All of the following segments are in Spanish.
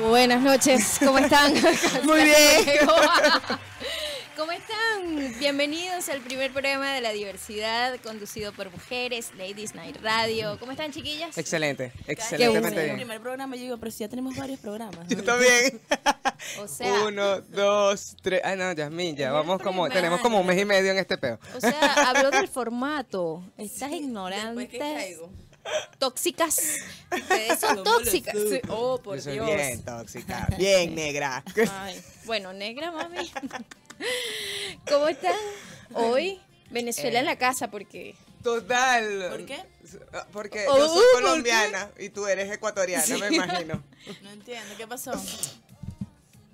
Buenas noches, ¿cómo están? Muy bien. ¿Cómo están? Bienvenidos al primer programa de la diversidad conducido por mujeres, Ladies Night Radio. ¿Cómo están, chiquillas? Excelente, Qué excelentemente bueno. el bien. primer programa yo digo, pero si ya tenemos varios programas. Yo también. O sea, Uno, dos, tres. Ay, no, Yasmin, ya vamos como. Tenemos como un mes y medio en este peo. o sea, habló del formato. Ignorantes, que caigo. Tóxicas. Ustedes son ¿Cómo lo tóxicas. Sí. Oh, por Yo soy Dios. bien tóxica, bien negra. Ay, bueno, negra, mami. ¿Cómo están? Hoy, Venezuela en la casa, porque Total. ¿Por qué? Porque Oh, yo soy colombiana y tú eres ecuatoriana, me imagino. No entiendo, ¿qué pasó?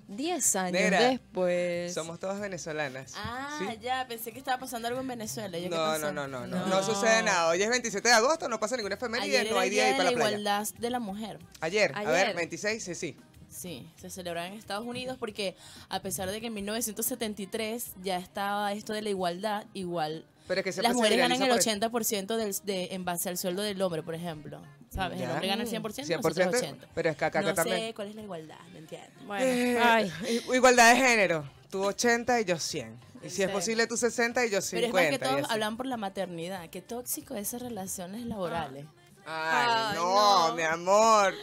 10 años Negra, después. Somos todas venezolanas. Ah, ¿sí? ya, pensé que estaba pasando algo en Venezuela. ¿Yo qué No, no, no, no, no, no sucede nada. Hoy es 27 de agosto, no pasa ninguna efeméride, Ayer no hay día de ir para la la playa. igualdad de la mujer. Ayer, a Ayer. ver, 26, sí, sí. Sí, se celebraba en Estados Unidos porque a pesar de que en 1973 ya estaba esto de la igualdad, igual Pero es que las mujeres ganan el viraliza por- 80% del, de, en base al sueldo del hombre, por ejemplo. ¿Sabes? El Ya. hombre gana el 100%, 100%, nosotros 80%. pero es que acá no también. sé cuál es la igualdad, ¿me entiendes? Bueno, Eh, ay. Igualdad de género. Tú 80 y yo 100. Y si es posible tú 60 y yo 50. Pero es más que todos hablan por la maternidad. Qué tóxico esas relaciones laborales. Ay, Ay, no, no. mi amor.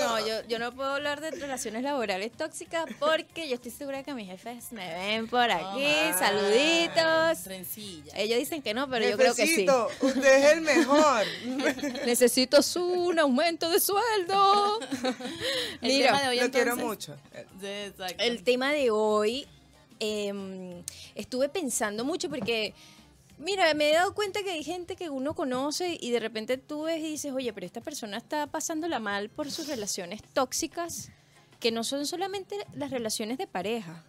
No, yo, yo no puedo hablar de relaciones laborales tóxicas porque yo estoy segura que mis jefes me ven por aquí. Saluditos. Rencilla. Ellos dicen que no, pero yo creo que sí. Jefecito, usted es el mejor. Necesito su, un aumento de sueldo. El Mira, tema de hoy, Lo quiero entonces- mucho. Sí, exacto. el tema de hoy, em, estuve pensando mucho porque, mira, me he dado cuenta que hay gente que uno conoce y de repente tú ves y dices, oye, pero esta persona está pasándola mal por sus relaciones tóxicas, que no son solamente las relaciones de pareja.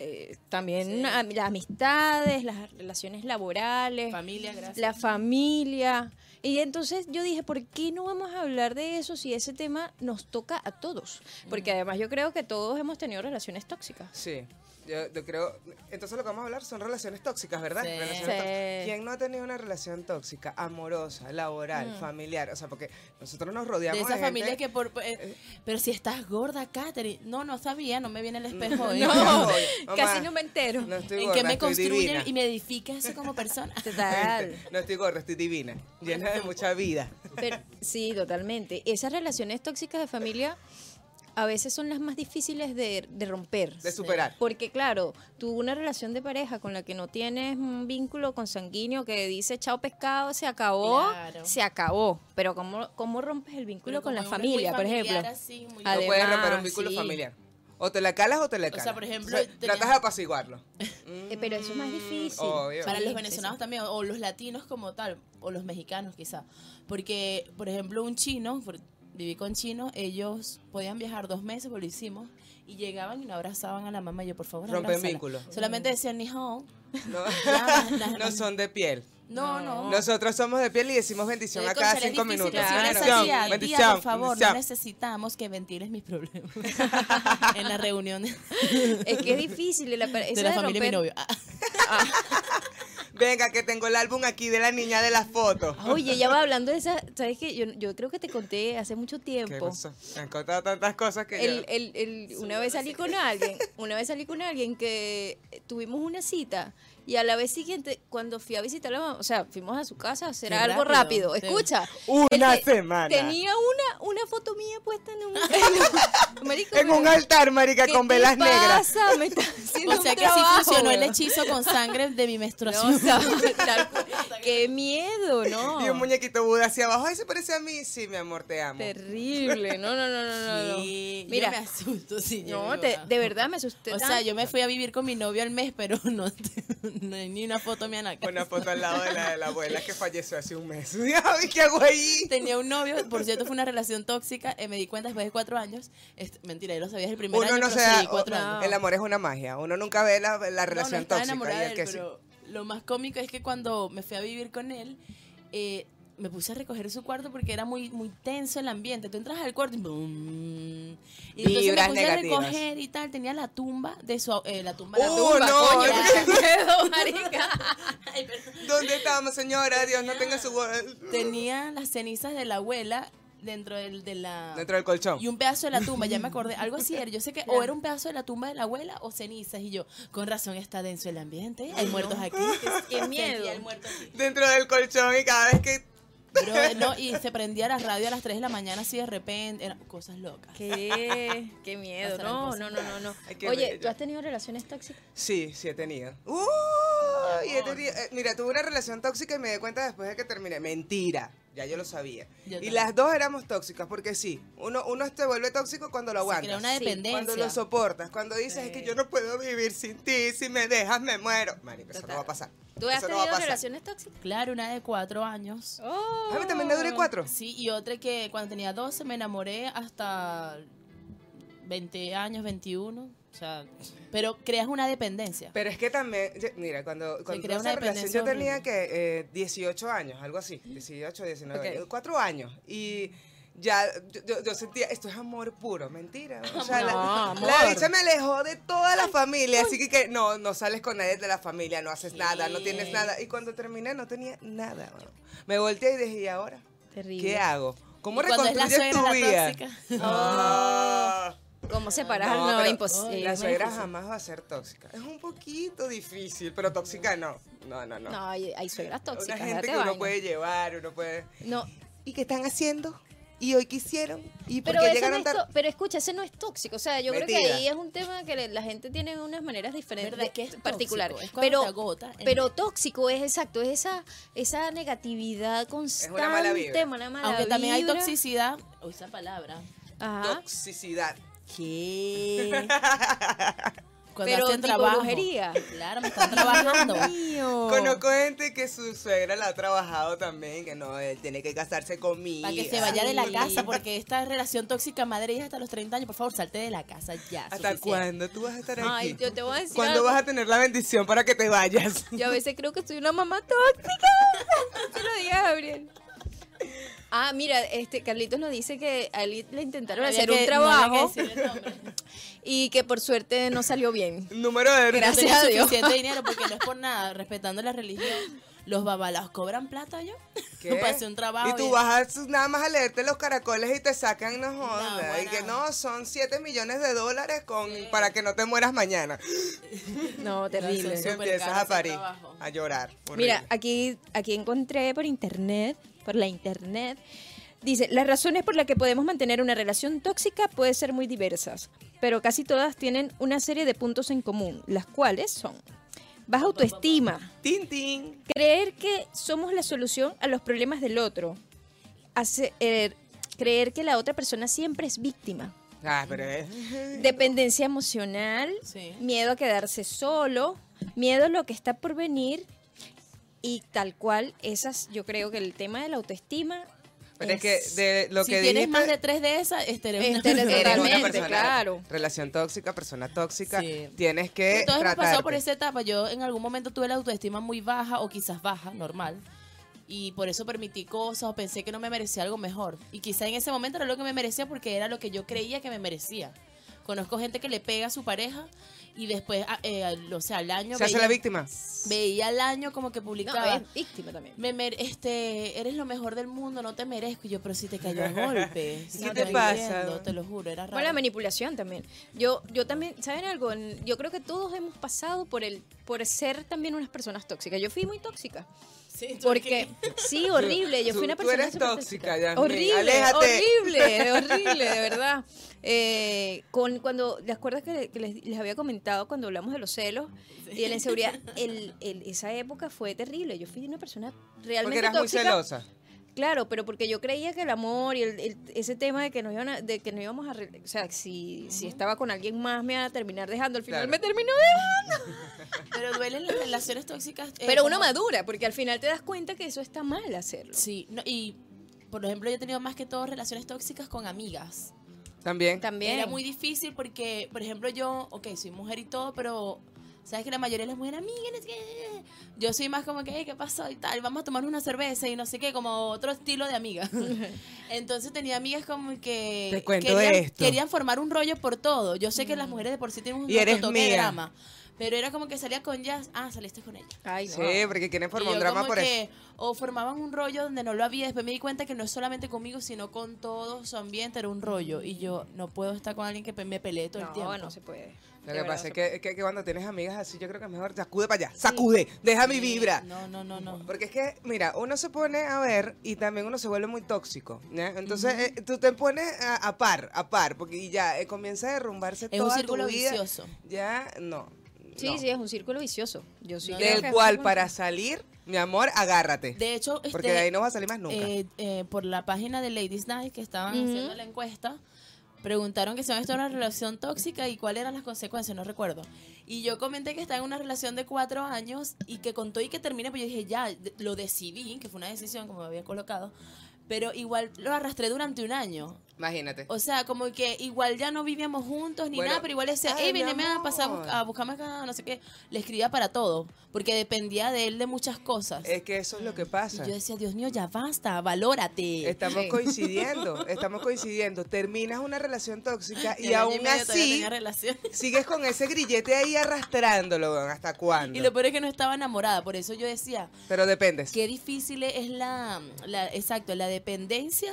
eh, también am- las amistades, las relaciones laborales, Familia, gracias. la familia. Y entonces yo dije, ¿por qué no vamos a hablar de eso si ese tema nos toca a todos? Porque además yo creo que todos hemos tenido relaciones tóxicas. Sí. Yo, yo creo, entonces lo que vamos a hablar son relaciones tóxicas, ¿verdad? Sí. Relaciones Sí. tóxicas. ¿Quién no ha tenido una relación tóxica, amorosa, laboral, familiar? O sea, porque nosotros nos rodeamos de de, esa familia gente- que por... eh, pero si estás gorda, Katherine. No, no sabía, no me viene el espejo hoy. No, No, mamá. casi no me entero. No estoy ¿En gorda, qué me estoy construye divina. y me edifica eso como persona? Total. No estoy gorda, estoy divina, llena de mucha vida. Pero, sí, totalmente. Esas relaciones tóxicas de familia a veces son las más difíciles de, de romper. De superar. Porque claro, tú una relación de pareja con la que no tienes un vínculo consanguíneo que dice chao pescado, se acabó, Claro. se acabó. Pero ¿cómo, cómo rompes el vínculo Pero con la familia, por ejemplo? así, muy- No Además, puedes romper un vínculo sí. familiar. O te la calas o te la O sea, calas. por ejemplo, O sea, tenía- tratas de apaciguarlo. Eh, pero eso es más difícil. obvio. Para Sí, los sí, venezolanos también, o los latinos como tal, o los mexicanos quizá. Porque, por ejemplo, un chino, por- viví con chinos, ellos podían viajar dos meses, porque lo hicimos, y llegaban y no abrazaban a la mamá. Y yo, por favor, Rompen abrázala. vínculo. Solamente decían ni hao. No, no son de piel. No, no. Nosotros somos de piel y decimos bendición Eh, a cada cinco difícil minutos. Claro. así, "Tía, bendición, por favor, no bendición. necesitamos que ventiles mis problemas en las reuniones Es que es difícil. La, de la de familia de mi romper- novio. Ah, Venga, que tengo el álbum aquí de la niña de las fotos. Oye, ya va hablando de esa, ¿sabes qué? Yo, yo creo que te conté hace mucho ¿Qué tiempo. pasó? Me han contado tantas cosas que El, yo... el, el- una vez salí con alguien, una vez salí con alguien que tuvimos una cita y a la vez siguiente, cuando fui a visitar a la mamá, o sea, fuimos a su casa a hacer Qué algo rápido. rápido. Sí. Escucha. Una él te- semana. Tenía una, una foto mía puesta en un... en un- marico, En un altar, marica, ¿qué con velas negras. pasa? Me está haciendo o sea que sí funcionó el hechizo con sangre de mi No, menstruación. o sea, tal cual. Qué miedo, ¿no? Y un muñequito Buda hacia abajo. Ay, se parece a mí. Sí, mi amor, te amo. Terrible. No, no, no, no, no. Sí, yo Mira, me asusto, sí. no, te- de verdad me asusté. O sea, yo me fui a vivir con mi novio al mes, pero no, no hay ni una foto mía en la casa. Una foto al lado de la de la abuela que falleció hace un mes. Ay, ¿qué hago ahí? Tenía un novio, por cierto, fue una relación tóxica. eh, me di cuenta después de cuatro años. Mentira, yo lo sabía el primer Uno año, no pero se da... sí, cuatro no. años. El amor es una magia. Uno nunca ve la, la No, no relación tóxica. y el él, que sí. Lo más cómico es que cuando me fui a vivir con él, eh, me puse a recoger su cuarto porque era muy, muy tenso el ambiente. Tú entras al cuarto y boom. Y entonces Vibras me puse negativas. a recoger y tal. Tenía la tumba de su... eh, la tumba, la ¡Uh, tumba, no! coño, Qué miedo, marica. Ay, perdón. ¿Dónde estamos, señora? Dios no tenga su... Tenía las cenizas de la abuela dentro del, de la... Dentro del colchón. Y un pedazo de la tumba, ya me acordé, algo así era. Yo sé que o era un pedazo de la tumba de la abuela o cenizas. Y yo, con razón está denso el ambiente. Hay muertos aquí. Qué miedo. Sentía el muerto aquí. Dentro del colchón y cada vez que... Bro, no, y se prendía la radio a las 3 de la mañana así de repente. Eran cosas locas. Qué, qué miedo. No, no, no, no, no. Oye, bello. ¿tú has tenido relaciones tóxicas? Sí, sí he tenido. ¡Uh! Y he tenido- eh, mira, tuve una relación tóxica y me di cuenta después de que terminé. Mentira, ya yo lo sabía. Yo y las dos éramos tóxicas, porque sí, uno, uno se vuelve tóxico cuando lo Se aguantas. crea una dependencia. Cuando lo soportas, cuando dices es que yo no puedo vivir sin ti, si me dejas me muero. Marico, eso no va a pasar. ¿Tú has no tenido pasar. relaciones tóxicas? Claro, una de cuatro años. Oh. A mí también me duré cuatro. Sí, y otra que cuando tenía 12 me enamoré hasta 20 años, 21. O sea, pero creas una dependencia. Pero es que también, mira, cuando, cuando crea una relación yo tenía que eh, 18 años, algo así, 18, 19, Ok. años, cuatro años. Y ya yo, yo- sentía, esto es amor puro, mentira. O sea, la, No, la bicha me alejó de toda la familia, así que, que no, no sales con nadie de la familia, no haces nada, no tienes Sí. nada. Y cuando terminé no tenía nada. Me volteé y dije, ¿y ahora? Terrible. ¿Qué hago? ¿Cómo reconstruyes tu vida? tóxica. Ah. ¿Cómo separar? No, No, imposible. La es suegra jamás va a ser tóxica. Es un poquito difícil, pero tóxica no. No, no, no. No, hay, hay suegras tóxicas. Una gente que uno puede llevar, uno puede. No, ¿Y qué están haciendo? ¿Y hoy qué hicieron? ¿Y por pero, qué ese no llegaron es pero escucha, ese no es tóxico. O sea, yo creo que ahí es un tema que le- la gente tiene unas maneras diferentes, ¿Verdad que es particular. tóxico? Es Pero, agota pero tóxico es exacto, es esa, esa negatividad constante, mala vibra. una mala Aunque también hay vibra. toxicidad. Uy, esa palabra. Ajá. Toxicidad. ¿Qué? Cuando Pero hacen tipo trabajo. brujería. Claro, me están trabajando. Mío. Conozco gente que su suegra la ha trabajado también, que no, él tiene que casarse conmigo. Para que se vaya de la casa, porque esta relación tóxica madre y hasta los 30 años, por favor, salte de la casa ya. ¿Hasta suficiente. cuándo tú vas a estar aquí? Ay, yo te voy a decir ¿Cuándo algo. vas a tener la bendición para que te vayas? Yo a veces creo que soy una mamá tóxica. No te lo digas, Gabriel. Ah, mira, este Carlitos nos dice que a él le intentaron Había hacer que- un no trabajo y que por suerte no salió bien. Número de No Gracias tenía a Dios. suficiente dinero porque no es por nada, respetando la religión. Los babalas cobran plata yo. ¿Qué? Para hacer un trabajo. Y tú vas a, nada más a leerte los caracoles y te sacan, no jodas. No, y que no, son 7 millones de dólares con, para que no te mueras mañana. No, terrible. Súper empiezas a parir, a llorar. Mira, aquí, aquí encontré por internet, por la internet, dice, las razones por las que podemos mantener una relación tóxica pueden ser muy diversas, pero casi todas tienen una serie de puntos en común, las cuales son baja autoestima, Tin, tin. creer que somos la solución a los problemas del otro, eh, creer que la otra persona siempre es víctima, Ah, pero es... dependencia emocional, Sí. miedo a quedarse solo, miedo a lo que está por venir y tal cual, esas, yo creo que el tema de la autoestima Pero es que de lo si que tienes dijiste... más de tres de esas, este eres una Este eres persona eres una persona- claro. Relación tóxica, persona tóxica. Sí. Tienes que Todos hemos pasado por esa etapa. Yo en algún momento tuve la autoestima muy baja o quizás baja, normal. Y por eso permití cosas o pensé que no me merecía algo mejor. Y quizá en ese momento era lo que me merecía porque era lo que yo creía que me merecía. Conozco gente que le pega a su pareja y después, ah, eh, al- o sea, al año Se hace la víctima. veía al año como que No, publicaba. es víctima también. me mer- este, eres lo mejor del mundo, no te merezco. Y yo, pero si te cayó a golpe. ¿Qué no te te pasa? Te lo juro, era raro. Bueno, la manipulación también. Yo, yo también, ¿saben algo? Yo creo que todos hemos pasado por el, por ser también unas personas tóxicas. Yo fui muy tóxica. Sí, tú Porque, sí, horrible. Yo Tú- fui una tú persona eres súper tóxica, Yasmín. Horrible, Aléjate. horrible, horrible, de verdad. Eh, con cuando, ¿te acuerdas que, que les, les había comentado cuando hablamos de los celos y de la inseguridad? El, el- esa época fue terrible. Yo fui una persona realmente Porque eras muy celosa. Claro, pero porque yo creía que el amor y el- el- ese tema de que nos iban a- de que no íbamos a, o sea, si, si estaba con alguien más me iba a terminar dejando, al final Claro. me terminó dejando. Pero duelen las relaciones tóxicas. eh, Pero uno como- madura, porque al final te das cuenta que eso está mal hacerlo. Sí, no, y por ejemplo, yo he tenido más que todo relaciones tóxicas con amigas. También. También. Era muy difícil porque, por ejemplo, yo, ok, soy mujer y todo, pero sabes que la mayoría de las mujeres, amigas, no sé qué. yo soy más como que, "Ey, ¿qué pasó? Y tal, vamos a tomar una cerveza y no sé qué, como otro estilo de amiga. Entonces tenía amigas como que Te cuento querían, esto. querían formar un rollo por todo. Yo sé que las mujeres de por sí tienen un toque de drama. Pero era como que salía con Jazz, ah, saliste con ella. Ay, no. Sí, porque quieren formar un drama por eso. O formaban un rollo donde no lo había. Después me di cuenta que no es solamente conmigo, sino con todo su ambiente, era un rollo. Y yo no puedo estar con alguien que me pelee todo el tiempo. No, no se puede. Lo que pasa es se que, que- que cuando tienes amigas así, yo creo que es mejor sacude para allá. Sacude, deja mi vibra. No, no, no, no. Porque es que, mira, uno se pone a ver y también uno se vuelve muy tóxico. ¿ya? Entonces, eh, tú te pones a, a par, a par, porque y ya eh, comienza a derrumbarse Es un toda círculo tu vida. vicioso. Ya, no. Sí, no. sí, es un círculo vicioso. Yo sí No, creo que Del cual un- para salir, mi amor, agárrate. De hecho, porque este, de ahí no vas a salir más nunca. eh, eh, por la página de Ladies Night que estaban haciendo la encuesta, preguntaron que si estado en una relación tóxica y cuáles eran las consecuencias, no recuerdo. Y yo comenté que estaba en una relación de cuatro años y que contó y que terminé, pues yo dije, ya, lo decidí, que fue una decisión como me había colocado, pero igual lo arrastré durante un año. Imagínate. O sea, como que igual ya no vivíamos juntos ni Bueno, nada, pero igual decía, hey, mi venime a pasar a buscarme acá, no sé qué. Le escribía para todo, porque dependía de él de muchas cosas. Es que eso es lo que y pasa. yo decía, Dios mío, ya basta, valórate. Estamos Sí. coincidiendo, estamos coincidiendo. Terminas una relación tóxica Y y aún así sigues con ese grillete ahí arrastrándolo, ¿hasta cuándo? Y lo peor es que no estaba enamorada, por eso yo decía, Pero dependes. qué difícil es la, la exacto, la dependencia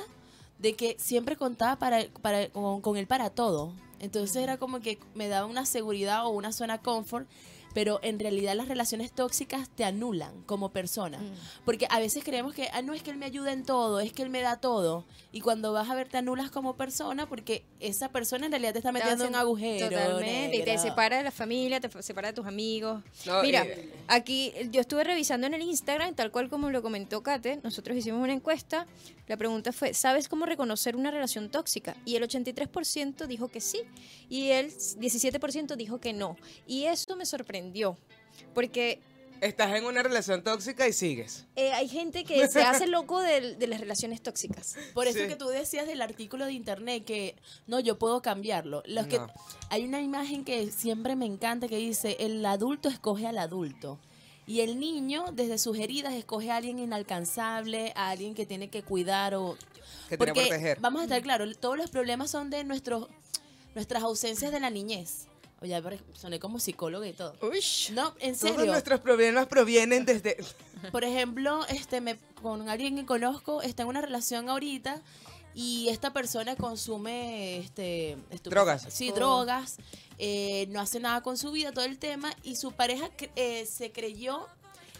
de que siempre contaba para, para, con, con él para todo. Entonces era como que me daba una seguridad o una zona confort, pero en realidad las relaciones tóxicas te anulan como persona. Mm. Porque a veces creemos que, ah, no es que él me ayuda en todo, es que él me da todo. Y cuando vas a ver, te anulas como persona porque esa persona en realidad te está metiendo en un agujero. Totalmente. Y te separa de la familia, te separa de tus amigos. No, Mira, y- aquí yo estuve revisando en el Instagram, tal cual como lo comentó Kate, nosotros hicimos una encuesta. La pregunta fue, ¿sabes cómo reconocer una relación tóxica? Y el 83% dijo que sí. Y el 17% dijo que no. Y eso me sorprendió. Porque Estás en una relación tóxica y sigues. eh, hay gente que se hace loco de, de las relaciones tóxicas. Por eso Sí. que tú decías del artículo de internet que no, yo puedo cambiarlo. Los que No. hay una imagen que siempre me encanta que dice el adulto escoge al adulto. Y el niño, desde sus heridas, escoge a alguien inalcanzable, a alguien que tiene que cuidar o... Que tiene que Porque, proteger. vamos a estar claros, todos los problemas son de nuestros, nuestras ausencias de la niñez. Oye, soné como psicóloga y todo. No, en Todos serio. nuestros problemas provienen desde... Por ejemplo, este me, con alguien que conozco está en una relación ahorita y esta persona consume este Drogas. Sí, Oh. drogas. eh, no hace nada con su vida, todo el tema y su pareja eh, se creyó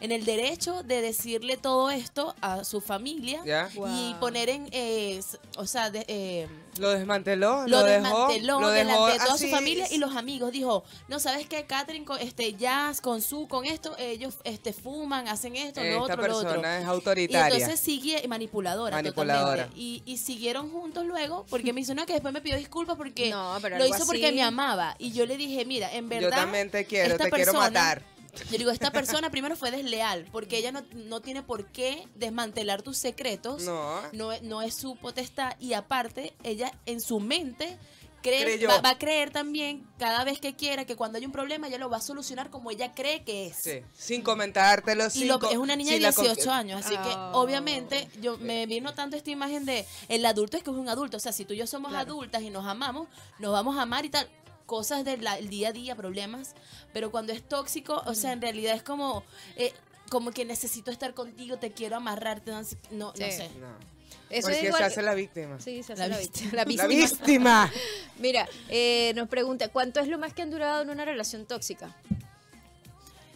en el derecho de decirle todo esto a su familia ¿Ya? y Wow. poner en, eh, o sea, de- eh, Lo desmanteló, lo, desmanteló lo dejó delante de toda su familia y los amigos. Dijo, no, ¿sabes qué? Catherine, con, este, Jazz, con su, con esto, ellos este, fuman, hacen esto, lo Esta otro, lo persona otro. es Y autoritaria. entonces sigue manipuladora, Manipuladora. totalmente. Y, y siguieron juntos luego, porque me hizo no, que después me pidió disculpas porque No, pero lo hizo porque así. me amaba. Y yo le dije, mira, en verdad. Yo también te quiero, esta te quiero persona- matar. Yo digo, esta persona primero fue desleal, porque ella no, no tiene por qué desmantelar tus secretos. No. No, es- no es su potestad. Y aparte, ella en su mente cree, va, va a creer también cada vez que quiera que cuando hay un problema ella lo va a solucionar como ella cree que es. Sí, sin comentártelo, Y sin lo- co- es una niña de la con- 18 años, así que Ah. obviamente yo me vino tanto esta imagen de el adulto es que es un adulto, o sea, si tú y yo somos adultas y nos amamos, nos vamos a amar y tal, cosas del día a día, problemas, pero cuando es tóxico, o sea, en realidad es como eh, como que necesito estar contigo, te quiero amarrarte, no, sé- no, no sé. No. Eso Porque es igual se hace la víctima. Sí, se hace La la, víctima. víctima. La La. Mira, eh, nos pregunta, ¿cuánto es lo más que han durado en una relación tóxica?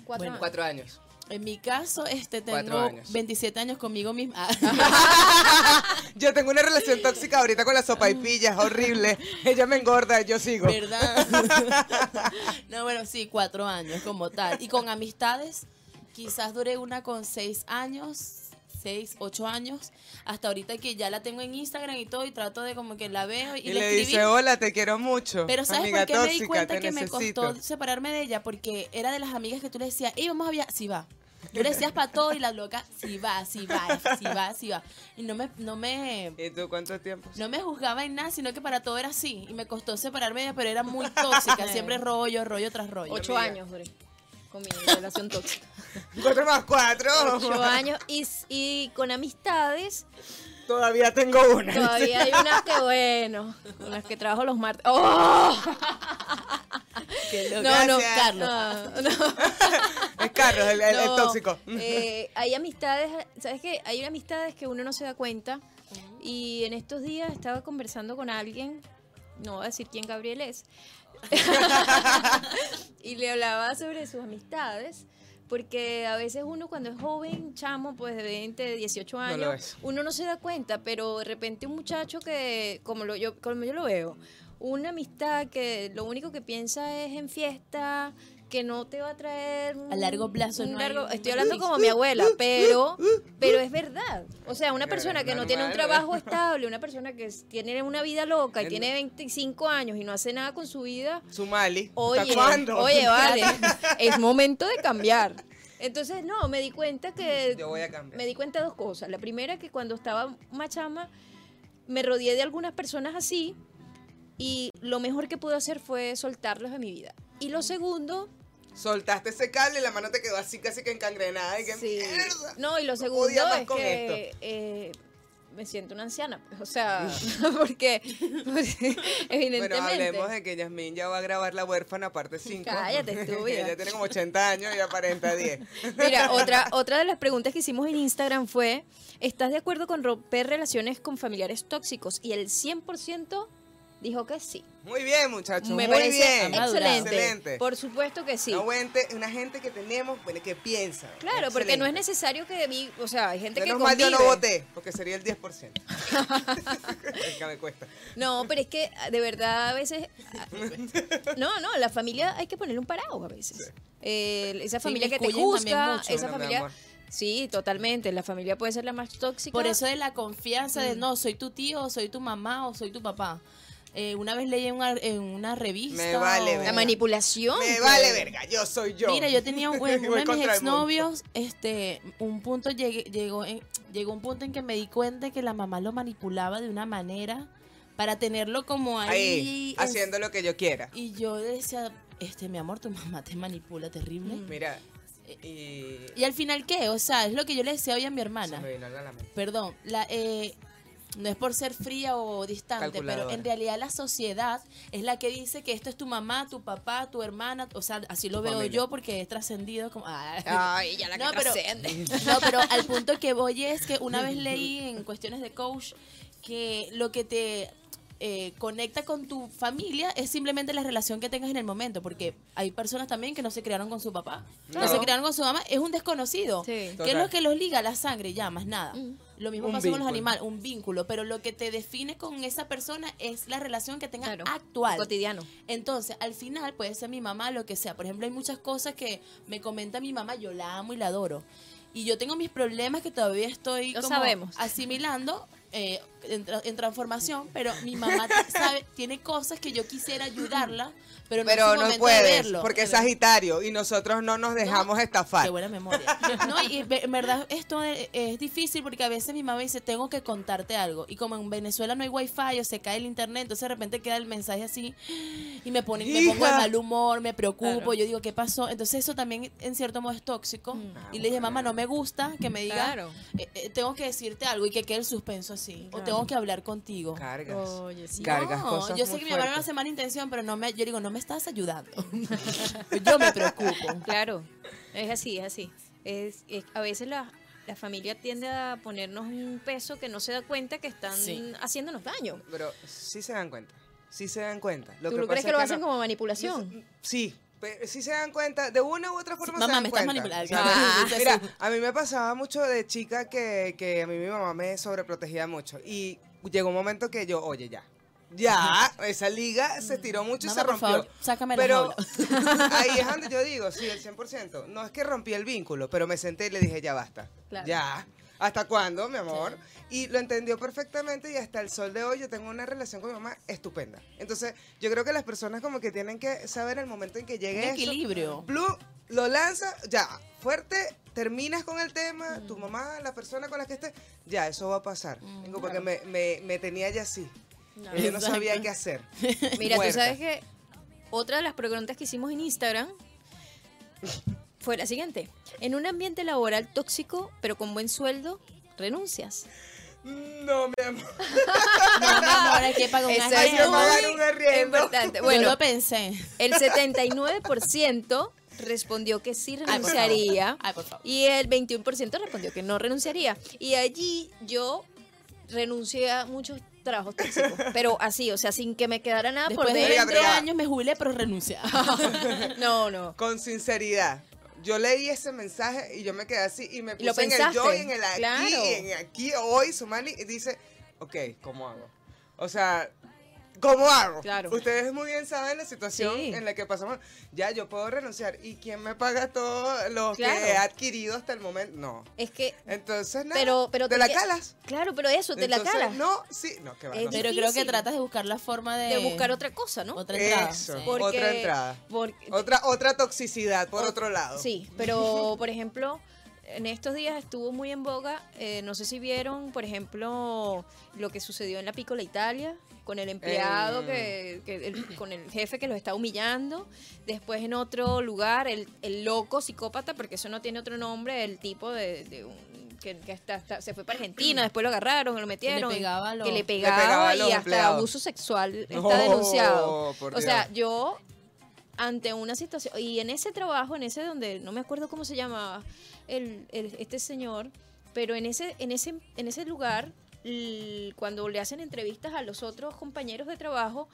Cuatro Bueno, años. Cuatro años. En mi caso, este tengo años. 27 años conmigo misma. Yo tengo una relación tóxica ahorita con la sopa y pilla, es horrible. Ella me engorda, yo sigo. ¿Verdad? no, bueno, sí, cuatro años como tal. Y con amistades, quizás duré una con seis años, seis, ocho años, hasta ahorita que ya la tengo en Instagram y todo, y trato de como que la veo y, Y, le escribí. dice, hola, te quiero mucho. Pero ¿sabes Amiga por qué me di cuenta que me costó separarme de ella? Porque era de las amigas que tú le decías, y vamos a viajar, sí va. Yo le decías para todo y la loca, sí va, sí va, sí va, sí va. Y no me, no me, ¿Y tú cuánto tiempo? no me juzgaba en nada, sino que para todo era así. Y me costó separarme de ella, pero era muy tóxica. siempre rollo, rollo tras rollo. Ocho amiga. años duré con mi relación tóxica. Cuatro más cuatro. Ocho años. Y, y con amistades, Todavía tengo una. todavía hay unas que, bueno, con las que trabajo los martes. ¡Oh! Qué loco. No, no. Carlos. no, no. Es Carlos, el, el- tóxico. eh, hay amistades, ¿sabes qué? Hay amistades que uno no se da cuenta. Y en estos días estaba conversando con alguien, no voy a decir quién Gabriel es, y le hablaba sobre sus amistades. Porque a veces uno cuando es joven, chamo, pues de 20, 18 No lo años, uno no se da cuenta, pero de repente un muchacho que, como, lo, yo, como yo lo veo, una amistad que lo único que piensa es en fiesta, que no te va a traer... un- A largo plazo un no largo- Estoy hablando como mi abuela, pero, pero es verdad. O sea, una persona que no tiene un trabajo estable, una persona que tiene una vida loca y tiene 25 años y no hace nada con su vida, Sumali. Oye, oye, vale, es momento de cambiar. Entonces, no, me di cuenta que... Yo voy a cambiar. Me di cuenta de dos cosas. La primera, que cuando estaba más chama, me rodeé de algunas personas así y lo mejor que pude hacer fue soltarlos de mi vida. Y lo segundo, Soltaste ese cable y la mano te quedó así casi que encangrenada. Y que sí. mierda. No, y lo segundo es que eh, me siento una anciana, pues, o sea, porque, porque evidentemente. Bueno, hablemos de que Yasmín ya va a grabar La Huérfana parte 5. Cállate, estúpida. Ella tiene como 80 años y aparenta 10. Mira, otra, otra de las preguntas que hicimos en Instagram fue, ¿estás de acuerdo con romper relaciones con familiares tóxicos? Y el 100% dijo que sí. Muy bien, muchachos. Me muy parece bien. excelente. Excelente. Por supuesto que sí. Una, gente, una gente que tenemos, bueno, que piensa. Claro, porque no es necesario que vi, o sea, hay gente que Menos mal yo no voté, porque sería el 10%. es que me cuesta. No, pero es que de verdad a veces No, no, la familia hay que ponerle un parado a veces. Eh, esa familia que te juzga, mucho. esa mi familia. Sí, totalmente, la familia puede ser la más tóxica. Por eso de la confianza de no, soy tu tío, soy tu mamá o soy tu papá. Eh, una vez leí en una, en una revista. Me vale o- la manipulación. Me que- vale verga, yo soy yo. Mira, yo tenía un, uno de mis exnovios, este, un punto llegué, llegó, en, llegó un punto en que me di cuenta que la mamá lo manipulaba de una manera para tenerlo como ahí, Ahí, en- haciendo lo que yo quiera. y yo decía, este, mi amor, tu mamá te manipula terrible. Mira, y... Y al final, ¿qué? O sea, es lo que yo le decía hoy a mi Se hermana. me vino a la mente. Perdón, la, eh, no es por ser fría o distante, pero en realidad la sociedad es la que dice que esto es tu mamá, tu papá, tu hermana, o sea, así lo Tu veo familia. yo porque he trascendido como... ah. Ay, ya la que No, pero- trasciende. No, pero al punto que voy es que una vez leí en cuestiones de coach que lo que te eh, conecta con tu familia es simplemente la relación que tengas en el momento, porque hay personas también que no se criaron con su papá, no se criaron con su mamá, es un desconocido. Sí. ¿Qué es lo que los liga? La sangre, ya, más nada. Mm. Lo mismo Un pasa con los animales, un vínculo, pero lo que te define con esa persona es la relación que tengas Claro, actual. Cotidiano. Entonces, al final puede ser mi mamá, lo que sea. Por ejemplo, hay muchas cosas que me comenta mi mamá, yo la amo y la adoro. Y yo tengo mis problemas que todavía estoy Lo como sabemos. asimilando eh, en, tra- en transformación, pero mi mamá sabe, tiene cosas que yo quisiera ayudarla, pero no Pero no de puedes, verlo. porque es. Sagitario y nosotros no nos dejamos estafar. Qué buena memoria. No, y en verdad esto es, es difícil porque a veces mi mamá dice, tengo que contarte algo. Y como en Venezuela no hay wifi o se cae el internet, entonces de repente queda el mensaje así y me, pone, me pongo de mal humor, me preocupo, Claro. yo digo, ¿qué pasó? Entonces eso también en cierto modo es tóxico. Y le dije, mamá, no me gusta que me diga, Claro. eh, eh, tengo que decirte algo y que quede el suspenso así. O Claro. tengo que hablar contigo. Cargas. Oye, sí. Cargas No, cosas yo sé que no fuertes. hace mala intención, pero no me, yo digo, no me estás ayudando. yo me preocupo. Claro, es así, es así. Es, es- a veces la, la familia tiende a ponernos un peso que no se da cuenta que están Sí. haciéndonos daño. Pero sí se dan cuenta. Sí se dan cuenta. Lo ¿Tú que lo crees pasa que lo hacen no- como manipulación? Sí, pero sí se dan cuenta. De una u otra forma se Mamá, dan me estás cuenta. manipulando. Ah. Mira, a mí me pasaba mucho de chica que, que a mí mi mamá me sobreprotegía mucho. Y llegó un momento que yo, oye, ya. Ya, esa liga se tiró mucho y se por rompió. favor, sácame pero ahí es donde yo digo, sí, el 100%. No es que rompí el vínculo, pero me senté y le dije, ya basta. Claro. Ya. ¿Hasta cuándo, mi amor? Y lo entendió perfectamente y hasta el sol de hoy yo tengo una relación con mi mamá estupenda. Entonces, yo creo que las personas como que tienen que saber el momento en que llegue Un eso. equilibrio. Blue lo lanza, ya, fuerte, terminas con el tema, tu mamá, la persona con la que estés, ya, eso va a pasar. Digo, porque me, me, me tenía ya así. No. Yo no sabía qué hacer. Mira, tú sabes que otra de las preguntas que hicimos en Instagram fue la siguiente. En un ambiente laboral tóxico, pero con buen sueldo, renuncias. No, mi amor. No, mi amor, hay que pagar un arriendo. pagar muy un arriendo. importante. Yo Bueno, lo pensé. el 79% respondió que sí Ay, por favor. renunciaría Ay, por favor. y el 21% respondió que no renunciaría. Y allí yo renuncié a muchos trabajos tóxicos, pero así, o sea, sin que me quedara nada Después por de Venga, 20 pero ya. años me jubilé, pero renuncié. No, no. Con sinceridad. Yo leí ese mensaje y yo me quedé así y me ¿Y lo puse en el yo y en el aquí Claro. y en aquí hoy, Sumani, y dice, ok, ¿cómo hago? O sea, ¿cómo hago? Claro. Ustedes muy bien saben la situación Sí. en la que pasamos. Ya, yo puedo renunciar. ¿Y quién me paga todo lo Claro. que he adquirido hasta el momento? No. Es que, Entonces, nada, pero, pero te te la que- calas. Claro, pero eso, te la calas. No, sí, no, que va. Es no. Pero creo que tratas de buscar la forma de... De buscar otra cosa, ¿no? Otra entrada. Eso. sí. Porque- Otra entrada. porque- Otra, otra toxicidad por Ot- otro lado. Sí, pero por ejemplo, en estos días estuvo muy en boga, eh, no sé si vieron, por ejemplo, lo que sucedió en la Piccola Italia con el empleado, Eh. que, que el- con el jefe que los está humillando. Después en otro lugar, el, el loco psicópata, porque eso no tiene otro nombre, el tipo de, de un- que, que está- está- se fue para Argentina, después lo agarraron, lo metieron. pegaba a los- que le le pegaba, pegaba a y hasta empleados. abuso sexual está Oh, denunciado. O sea, Dios. yo ante una situación y en ese trabajo en ese donde no me acuerdo cómo se llamaba el, el- este señor pero en ese en ese en ese lugar cuando le hacen entrevistas a los otros compañeros de trabajo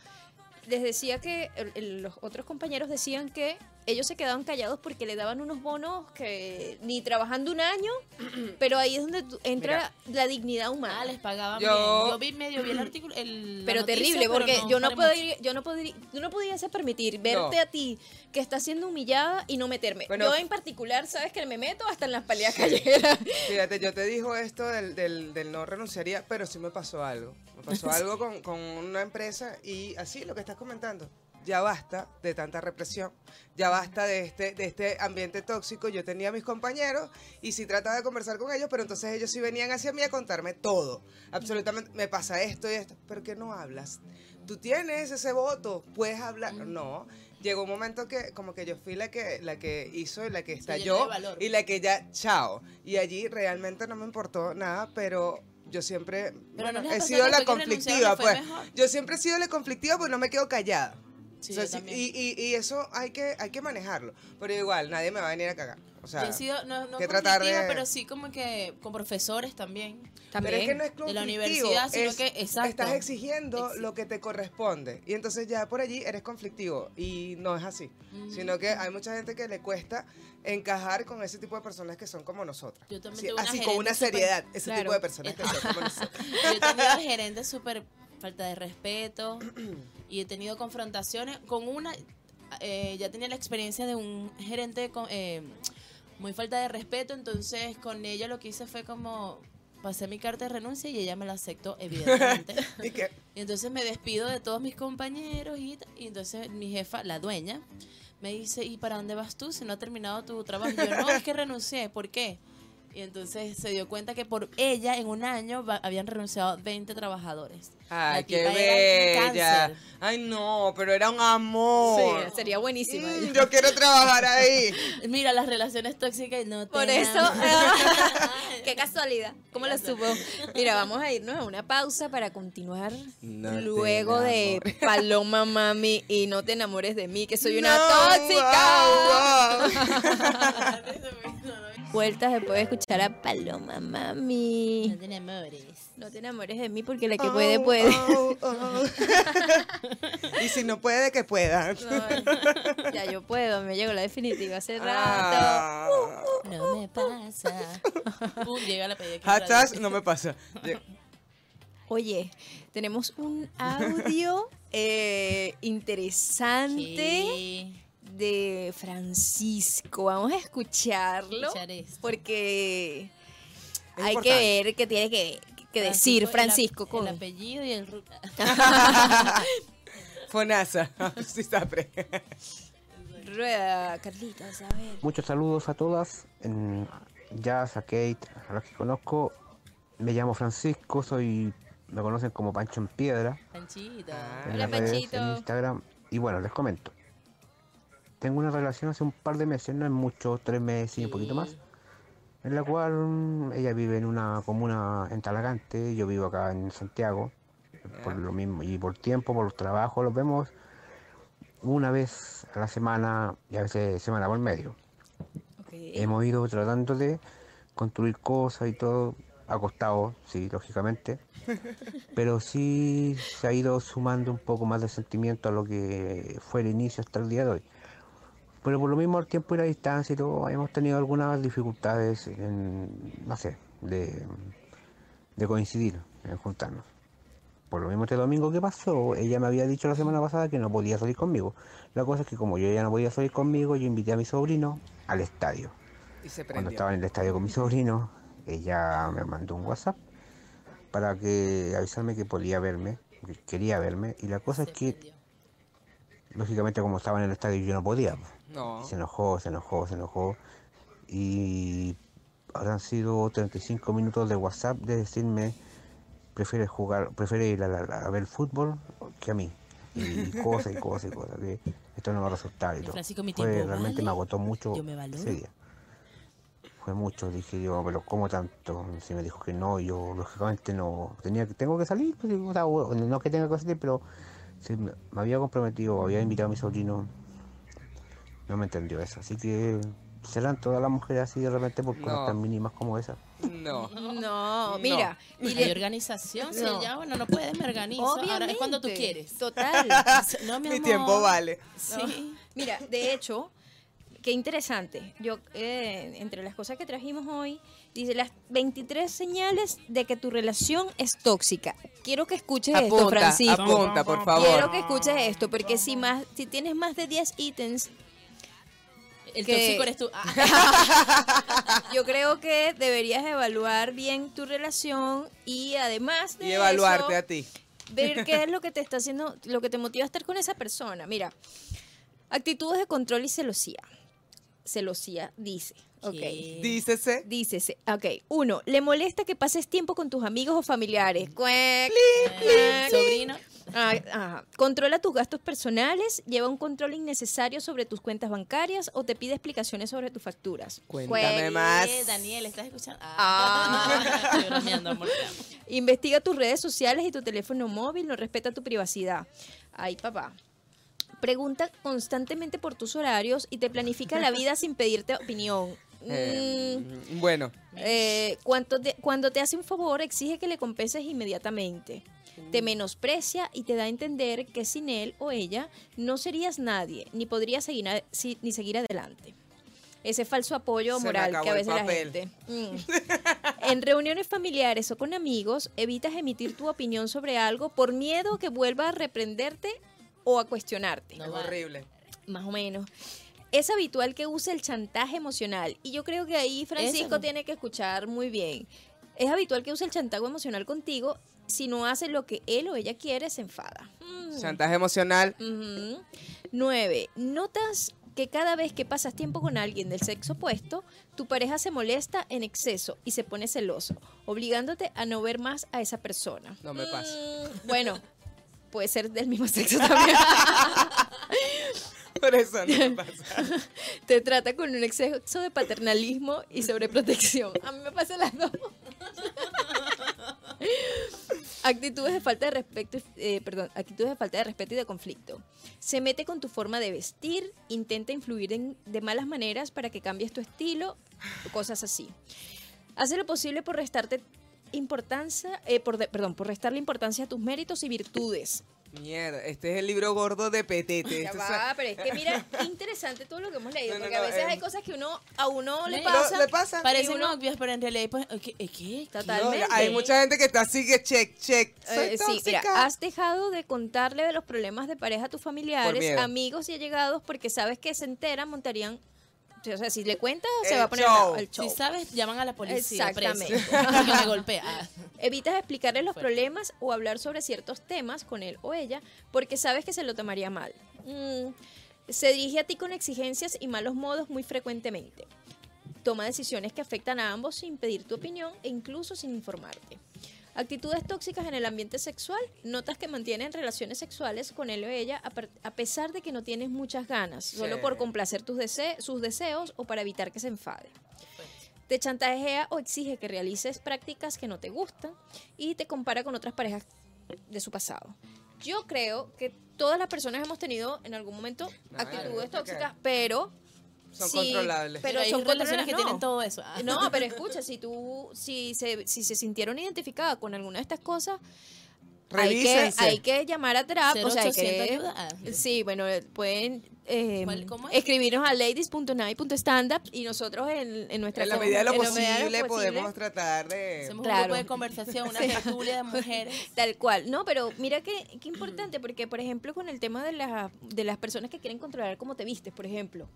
les decía que el- el- los otros compañeros decían que ellos se quedaban callados porque le daban unos bonos que ni trabajando un año pero ahí es donde tú- entra la dignidad humana Ah, les pagaban Yo- bien. Yo vi medio vi el artículo. el- pero noticia, terrible, pero porque no yo no podría, yo no podría, yo no permitir verte No. a ti que estás siendo humillada y no meterme. Bueno. yo en particular, sabes que me meto hasta en las peleas callejeras. Fíjate, yo te dijo esto del, del, del no renunciaría, pero sí me pasó algo. Pasó algo con, con una empresa y así lo que estás comentando. Ya basta de tanta represión, ya basta de este, de este ambiente tóxico. Yo tenía a mis compañeros y sí trataba de conversar con ellos, pero entonces ellos sí venían hacia mí a contarme todo. Absolutamente, me pasa esto y esto. ¿Pero qué no hablas? Tú tienes ese voto, puedes hablar. No, llegó un momento que como que yo fui la que, la que hizo y la que estalló y la que ya, chao. Y allí realmente no me importó nada, pero yo siempre no he sido la conflictiva, pues. mejor. Yo siempre he sido la conflictiva, pues no me quedo callada. Sí, O sea, yo sí, también. y, y- y eso hay que, hay que manejarlo. Pero igual, nadie me va a venir a cagar. O sea, Yo he sido, no, no que tratar de- pero sí como que con profesores también. pero es que no es De la conflictivo, universidad, sino es- que- exacto. Estás exigiendo Exi- lo que te corresponde. Y entonces ya por allí eres conflictivo. Y no es así. Sino que hay mucha gente que le cuesta encajar con ese tipo de personas que son como nosotras. Yo también Sí, tuve una así con una gerente seriedad. Ese Claro. tipo de personas que son como nosotras. Yo he tenido gerentes súper falta de respeto y he tenido confrontaciones con una, eh, ya tenía la experiencia de un gerente con, eh, muy falta de respeto, entonces con ella lo que hice fue como pasé mi carta de renuncia y ella me la aceptó, evidentemente. Y Y entonces me despido de todos mis compañeros y, y entonces mi jefa, la dueña, me dice, ¿y para dónde vas tú si no ha terminado tu trabajo? Y yo, no, es que renuncié, ¿por qué? Y entonces se dio cuenta que por ella en un año va- habían renunciado 20 trabajadores. Ay, qué bella. Ay, no, pero era un amor. Sí, sería buenísima. Mm, yo quiero trabajar ahí. Mira, las relaciones tóxicas no te Por eso, qué casualidad. ¿Cómo lo supo? Mira, vamos a irnos a una pausa para continuar No luego de. Paloma Mami y no te enamores de mí, que soy una No, tóxica. wow, wow. Vueltas después de escuchar a Paloma Mami. No te enamores. No te enamores de mí porque la que puede, puede. Oh, oh, oh. y si no puede, que pueda. No, ya yo puedo, me llegó la definitiva hace rato. Ah. No me pasa. Pum, llega la pedida. Hashtag no me pasa. Oye, tenemos un audio eh, interesante de Francisco. Vamos a escucharlo Escuchar porque Es hay que ver qué tiene que, que decir el ap- Francisco con El apellido y el... ru- Fonasa. Sí, sapre. Rueda, Carlitos, a ver. Muchos saludos a todas. En Jazz, a Kate, a los que conozco. Me llamo Francisco, soy. Me conocen como Pancho en Piedra Panchito. Ah. en Hola, las redes, Panchito. en Instagram. Y bueno, les comento. Tengo una relación hace un par de meses, no es mucho, tres meses y un poquito más. En la cual ella vive en una comuna en Talagante, yo vivo acá en Santiago, por lo mismo, y por tiempo, por los trabajos, los vemos una vez a la semana y a veces semana por medio. Hemos ido tratando de construir cosas y todo, acostado, sí, lógicamente, pero sí se ha ido sumando un poco más de sentimiento a lo que fue el inicio hasta el día de hoy. Pero por lo mismo el tiempo y la distancia y todo, hemos tenido algunas dificultades en, no sé, de, de coincidir, en juntarnos. Por lo mismo este domingo que pasó, ella me había dicho la semana pasada que no podía salir conmigo. La cosa es que como yo ya no podía salir conmigo, yo invité a mi sobrino al estadio. Y se Cuando estaba en el estadio con mi sobrino, ella me mandó un WhatsApp para que avisarme que podía verme, que quería verme. Y la cosa es que. Lógicamente, como estaba en el estadio, yo no podía. pues. No. Se enojó, se enojó, se enojó. Y habrán sido 35 minutos de WhatsApp de decirme, prefiere jugar, prefiere ir a, la- a ver fútbol que a mí. Y cosas y cosas y cosas. Que esto no va a resultar y todo. Fue, realmente vale, me agotó mucho yo me valoro. ese día. Fue mucho, dije yo, pero ¿cómo tanto? Si me dijo que no, yo lógicamente no, tenía que, tengo que salir, pues, o sea, no que tenga que salir, pero me, me había comprometido, había invitado a mi sobrino, no me entendió eso. Así que serán todas las mujeres así de repente por cosas No. tan mínimas como esa. No. No, mira. y Hay le- organización, si No. ya, bueno, no puedes, me organizo. Ahora es cuando tú Obviamente. quieres. Total. No, mi, tiempo vale. Sí. Mira, de hecho, qué interesante. Yo, eh, entre las cosas que trajimos hoy, dice las 23 señales de que tu relación es tóxica. Quiero que escuches esto, Apunta, Francisco. apunta, por favor. Quiero que escuches esto, porque si más, si tienes más de 10 ítems, El Que- tóxico eres tú. Ah. yo creo que deberías evaluar bien tu relación y además de Y evaluarte eso, a ti. ver qué es lo que te está haciendo, lo que te motiva a estar con esa persona. Mira, actitudes de control y celosía. Celosía dice, ok. Dícese. Dícese, ok. Uno, le molesta que pases tiempo con tus amigos o familiares. Cuec, Eh, cuec. sobrino. Ah. Controla tus gastos personales, lleva un control innecesario sobre tus cuentas bancarias o te pide explicaciones sobre tus facturas. Cuéntame Cuec. más. Daniel, ¿estás escuchando? Ah. Estoy bromeando, amor. Investiga tus redes sociales y tu teléfono móvil, no respeta tu privacidad. Ay, papá. Pregunta constantemente por tus horarios y te planifica la vida sin pedirte opinión. Eh, Mm, bueno, eh, cuanto te- cuando te hace un favor, exige que le compenses inmediatamente. Te menosprecia y te da a entender que sin él o ella no serías nadie, ni podrías seguir, a- si- ni seguir adelante. Ese falso apoyo moral que a veces la gente. Mm. En reuniones familiares o con amigos, evitas emitir tu opinión sobre algo por miedo a que vuelva a reprenderte o a cuestionarte No es horrible. más o menos. Es habitual que use el chantaje emocional. Y yo creo que ahí Francisco Eso. tiene que escuchar muy bien. Es habitual que use el chantaje emocional contigo. Si no hace lo que él o ella quiere, se enfada. Mm. Chantaje emocional. Nueve, notas que cada vez que pasas tiempo con alguien del sexo opuesto, tu pareja se molesta en exceso y se pone celoso, obligándote a no ver más a esa persona. No me pasa. Mm, bueno, puede ser del mismo sexo también. Por eso no pasa. Te trata con un exceso de paternalismo y sobreprotección. A mí me pasa las dos. Actitudes de falta de respeto, eh, perdón, actitudes de falta de respeto y de conflicto. Se mete con tu forma de vestir, intenta influir en- de malas maneras para que cambies tu estilo, cosas así. Hace lo posible por restarte importancia, eh, por de- perdón, por restarle importancia a tus méritos y virtudes. Mierda, este es el libro gordo de Petete. Ya Esto va, es- pero es que mira, qué interesante todo lo que hemos leído, No, no, porque no, a veces em, hay cosas que uno a uno le ¿Le- pasa. ¿Lo- ¿Le pasa? Parecen uno- obvias, pero en realidad, pues, ¿qué? ¿Qué? No, Totalmente. hay mucha gente que está así que check, check. Soy Eh, sí, mira, has dejado de contarle de los problemas de pareja a tus familiares, amigos y allegados porque sabes que se enteran, montarían. O sea, si le cuentas, se El va a poner show. el show. Si sabes, llaman a la policía. Exactamente. Preso, me golpea. Ah. Evitas explicarle los Fuerte. problemas o hablar sobre ciertos temas con él o ella porque sabes que se lo tomaría mal. Mm, Se dirige a ti con exigencias y malos modos muy frecuentemente. Toma decisiones que afectan a ambos sin pedir tu opinión e incluso sin informarte. Actitudes tóxicas en el ambiente sexual. Notas que mantienen relaciones sexuales con él o ella a, pesar de que no tienes muchas ganas, solo por complacer tus dese- sus deseos o para evitar que se enfade. te chantajea o exige que realices prácticas que no te gustan y te compara con otras parejas de su pasado. Yo creo que todas las personas hemos tenido en algún momento actitudes tóxicas, pero Son Sí, controlables. pero hay son relaciones que controlables, tienen todo eso. Ah. no, pero escucha, si tú si se si se sintieron identificadas con alguna de estas cosas, hay que, hay que llamar a terapia, o sea, hay 0800 que ayuda. Sí, bueno, eh, pueden eh, ¿Cuál- cómo es? escribirnos a ladies.night.standup y nosotros en, en nuestra en la medida de lo en la medida de lo posible podemos tratar de... Hacemos Claro. un grupo de conversación, una tertulia de mujeres. Tal cual. No, pero mira qué, qué importante, porque, por ejemplo, con el tema de, la- de las personas que quieren controlar cómo te vistes, por ejemplo.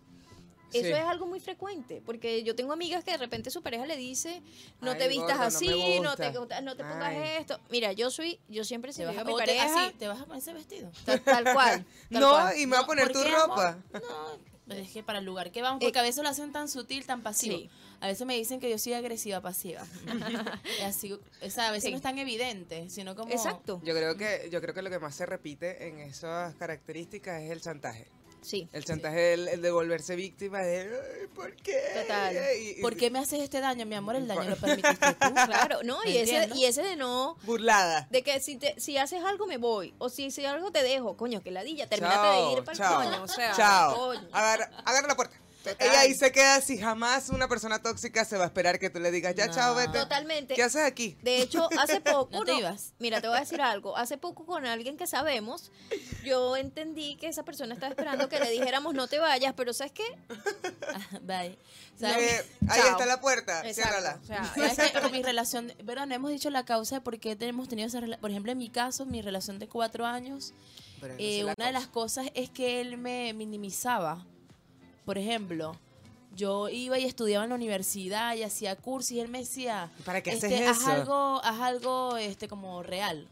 Eso Sí. es algo muy frecuente, porque yo tengo amigas que de repente su pareja le dice, no Ay, te vistas gorda, no así, me no, te, gusta". no te pongas Ay. esto. Mira, yo soy, yo siempre se vas, a mi pareja, así, te vas a poner ese vestido. tal, tal cual. tal No, cual. y me voy a No, poner ¿por tu ropa. amor? No, es que para el lugar que vamos, Eh, porque a veces lo hacen tan sutil, tan pasivo. Sí. A veces me dicen que yo soy agresiva pasiva. Así, o sea, a veces Sí. no es tan evidente, sino como... Exacto. Yo creo que yo creo que lo que más se repite en esas características es el chantaje. Sí. El chantaje, el, el de volverse víctima de "Ay, ¿por qué? Total. Y- ¿Por qué me haces este daño, mi amor? El daño lo permitiste tú. Claro, no, y ¿Me ese, y ese de no, Burlada. de que si te, si haces algo me voy, o si, si algo te dejo, coño, que ladilla, termínate Chao, de ir para el coño, o sea, chao. coño. Agarra, agarra la puerta. Total. Ella ahí se queda si jamás una persona tóxica se va a esperar que tú le digas, ya No. chao, vete. Totalmente. ¿Qué haces aquí? De hecho, hace poco, No te ibas. mira, te voy a decir algo. Hace poco con alguien que sabemos, yo entendí que esa persona estaba esperando que le dijéramos no te vayas, pero ¿sabes qué? Ah, Bye. ¿Sabes? Eh, ahí Chao. está la puerta, Exacto, ciérrala. o sea, ¿Sabes qué? Con mi relación, pero no hemos dicho la causa de por qué hemos tenido esa relación. Por ejemplo, en mi caso, mi relación de cuatro años, eh, una de las cosas es que él me minimizaba. Por ejemplo, yo iba y estudiaba en la universidad y hacía cursos y él me decía, ¿Para qué este, haces haz eso? algo, haz algo este, como real.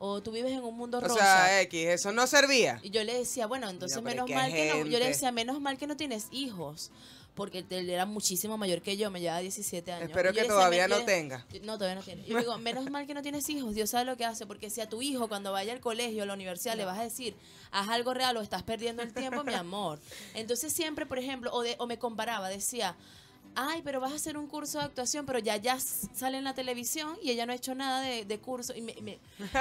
O tú vives en un mundo O rosa. sea, X, eso no servía. Y yo le decía, bueno, entonces No, menos mal que no. Yo le decía, menos mal que no tienes hijos. Porque él era muchísimo mayor que yo, me llevaba 17 años. Espero que decía, todavía "Me no quieres-". tenga. No, todavía no tiene. Y yo digo, menos mal que no tienes hijos. Dios sabe lo que hace. Porque si a tu hijo, cuando vaya al colegio, a la universidad, le vas a decir, haz algo real o estás perdiendo el tiempo, mi amor. Entonces siempre, por ejemplo, o, de, o me comparaba, decía, ay, pero vas a hacer un curso de actuación, pero ya ya sale en la televisión y ella no ha hecho nada de, de curso. Y me, me,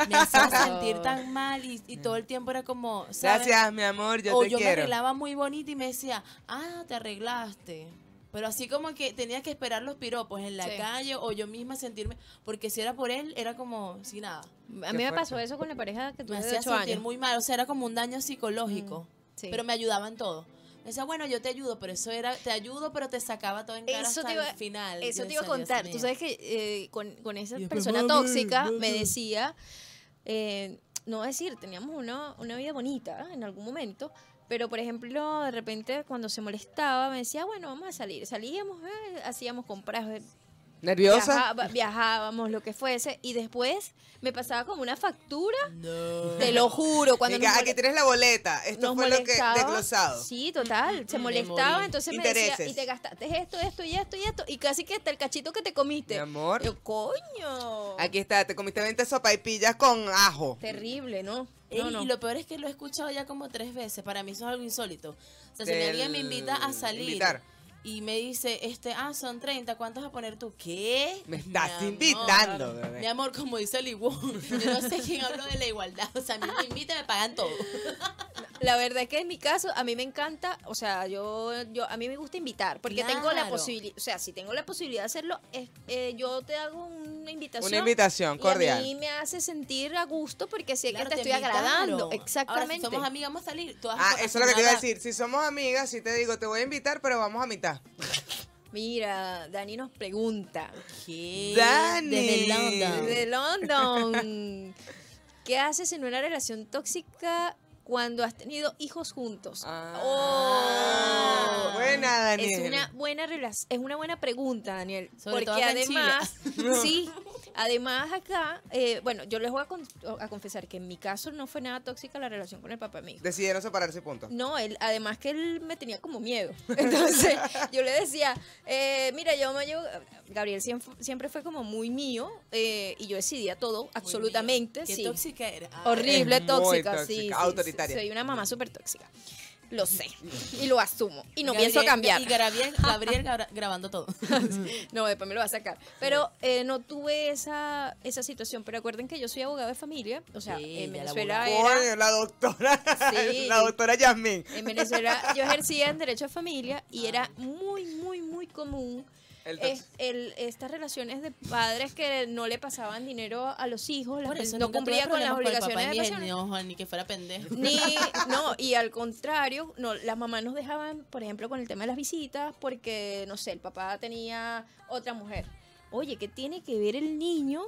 me hacía sentir tan mal y, y todo el tiempo era como, ¿sabes? Gracias, mi amor, yo o te yo me arreglaba muy bonita y me decía, ah, te arreglaste. Pero así como que tenía que esperar los piropos en la Sí. calle o yo misma sentirme, porque si era por él, era como sin nada. A mí me pasó eso con la pareja que Me tuve de hacía 8 sentir años. muy mal, o sea, era como un daño psicológico. Sí. Pero me ayudaba en todo. Me decía, bueno, yo te ayudo, pero eso era, te ayudo, pero te sacaba todo en cara Eso hasta te iba, el final. eso Yo te iba a contar. Tú sabes que eh, con, con esa después, persona mami, tóxica me decía, eh, no decir, teníamos una, una vida bonita en algún momento, pero por ejemplo, de repente cuando se molestaba me decía, bueno, vamos a salir. Salíamos, eh, hacíamos compras, eh, ¿Nerviosa? viajaba- viajábamos, lo que fuese, y después me pasaba como una factura, No. te lo juro, cuando nos aquí tienes la boleta. Esto nos fue lo que molestaba. desglosado. Sí, total. Se Me molestaba, entonces me decía, Intereses. y te gastaste esto, esto y esto y esto, y casi que hasta el cachito que te comiste. Mi amor. Yo, coño. Aquí está, te comiste 20 sopaipillas con ajo. Terrible, ¿no? Ey, No, no. Y lo peor es que lo he escuchado ya como tres veces. Para mí eso es algo insólito. O sea, si amiga me invita a salir invitar. Y me dice, este, ah, son 30, ¿cuántos vas a poner tú? ¿Qué? Me Mi estás amor, invitando, bebé. Mi amor, como dice el yo no sé quién habló de la igualdad. O sea, a mí me invitan y me pagan todo. La verdad es que en mi caso, a mí me encanta, o sea, yo, yo a mí me gusta invitar, porque tengo la posibilidad, o sea, si tengo la posibilidad de hacerlo, es- eh, yo te hago una invitación. Una invitación Y cordial. a mí me hace sentir a gusto porque sé Claro, que te, te estoy agradando. Exactamente. Ahora, si somos amigas, vamos a salir. Ah, eso es lo que te iba a decir. Si somos amigas, sí te digo, te voy a invitar, pero vamos a mitad. Mira, Dani nos pregunta. ¿Qué? Dani. Desde London. De London. ¿Qué haces en una relación tóxica cuando has tenido hijos juntos? Ah, Oh. buena, Daniel. Es una buena es una buena pregunta, Daniel. Sobre porque además, sí, Además, acá, eh, bueno, yo les voy a, con- a confesar que en mi caso no fue nada tóxica la relación con el papá mío. Decidieron separarse, punto. No, él, además que él me tenía como miedo. Entonces, yo le decía, eh, mira, yo me llevo. Gabriel siempre, siempre fue como muy mío eh, y yo decidía todo, absolutamente. Qué sí. tóxica era. Horrible, tóxica, sí, tóxica, sí, autoritaria. sí, Soy una mamá súper tóxica. Lo sé. Y lo asumo. Y no Gabriel- pienso cambiar. Y Gabriel, Gabriel gra- grabando todo. No, después me lo va a sacar. Pero eh, no tuve esa, esa situación. Pero acuerden que yo soy abogada de familia. O sea, Sí, en la Venezuela era. Coño, la doctora. Sí. La doctora Yasmín. En Venezuela yo ejercía en derecho a familia y era muy, muy, muy común El es- el- estas relaciones de padres que no le pasaban dinero a los hijos, Por eso no cumplía con las obligaciones de ni, ni que fuera pendejo. Ni, no, y al contrario, no, las mamás nos dejaban, por ejemplo, con el tema de las visitas, porque, no sé, el papá tenía otra mujer. Oye, ¿qué tiene que ver el niño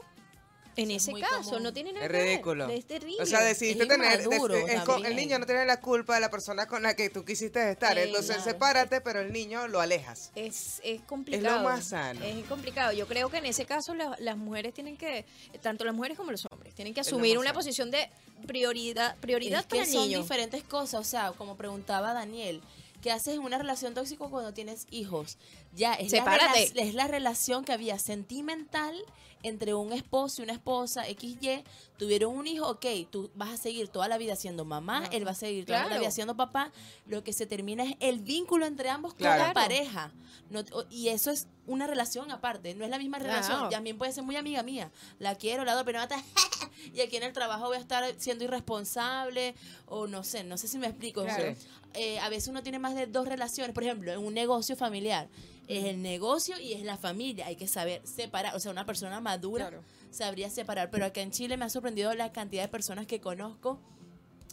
en es ese caso? común. No tiene nada Es que ver. ridículo. Es terrible. O sea, decidiste Es tener. inmaduro es el niño no tiene la culpa de la persona con la que tú quisiste estar. Eh, Entonces, claro. sepárate, pero el niño lo alejas. Es, es complicado. más sano. Es complicado. Yo creo que en ese caso la- las mujeres tienen que, tanto las mujeres como los hombres, tienen que Es lo asumir una sano. posición de prioridad, prioridad Es que para el son niño. diferentes cosas, o sea, como preguntaba Daniel, ¿qué haces en una relación tóxica cuando tienes hijos? Ya, es la, Sepárate. es la relación que había sentimental entre un esposo y una esposa, XY, tuvieron un hijo, ok, tú vas a seguir toda la vida siendo mamá, él va a seguir toda la vida siendo papá, lo que se termina es el vínculo entre ambos Claro. pareja. No te- o- y eso es una relación aparte, no es la misma relación. También puede ser muy amiga mía, la quiero, la adoro, pero no y aquí en el trabajo voy a estar siendo irresponsable o no sé, no sé si me explico. Claro. O sea, eh, a veces uno tiene más de dos relaciones, por ejemplo, en un negocio familiar. Es el negocio y es la familia. Hay que saber separar. O sea, una persona madura Claro. sabría separar. Pero acá en Chile me ha sorprendido la cantidad de personas que conozco.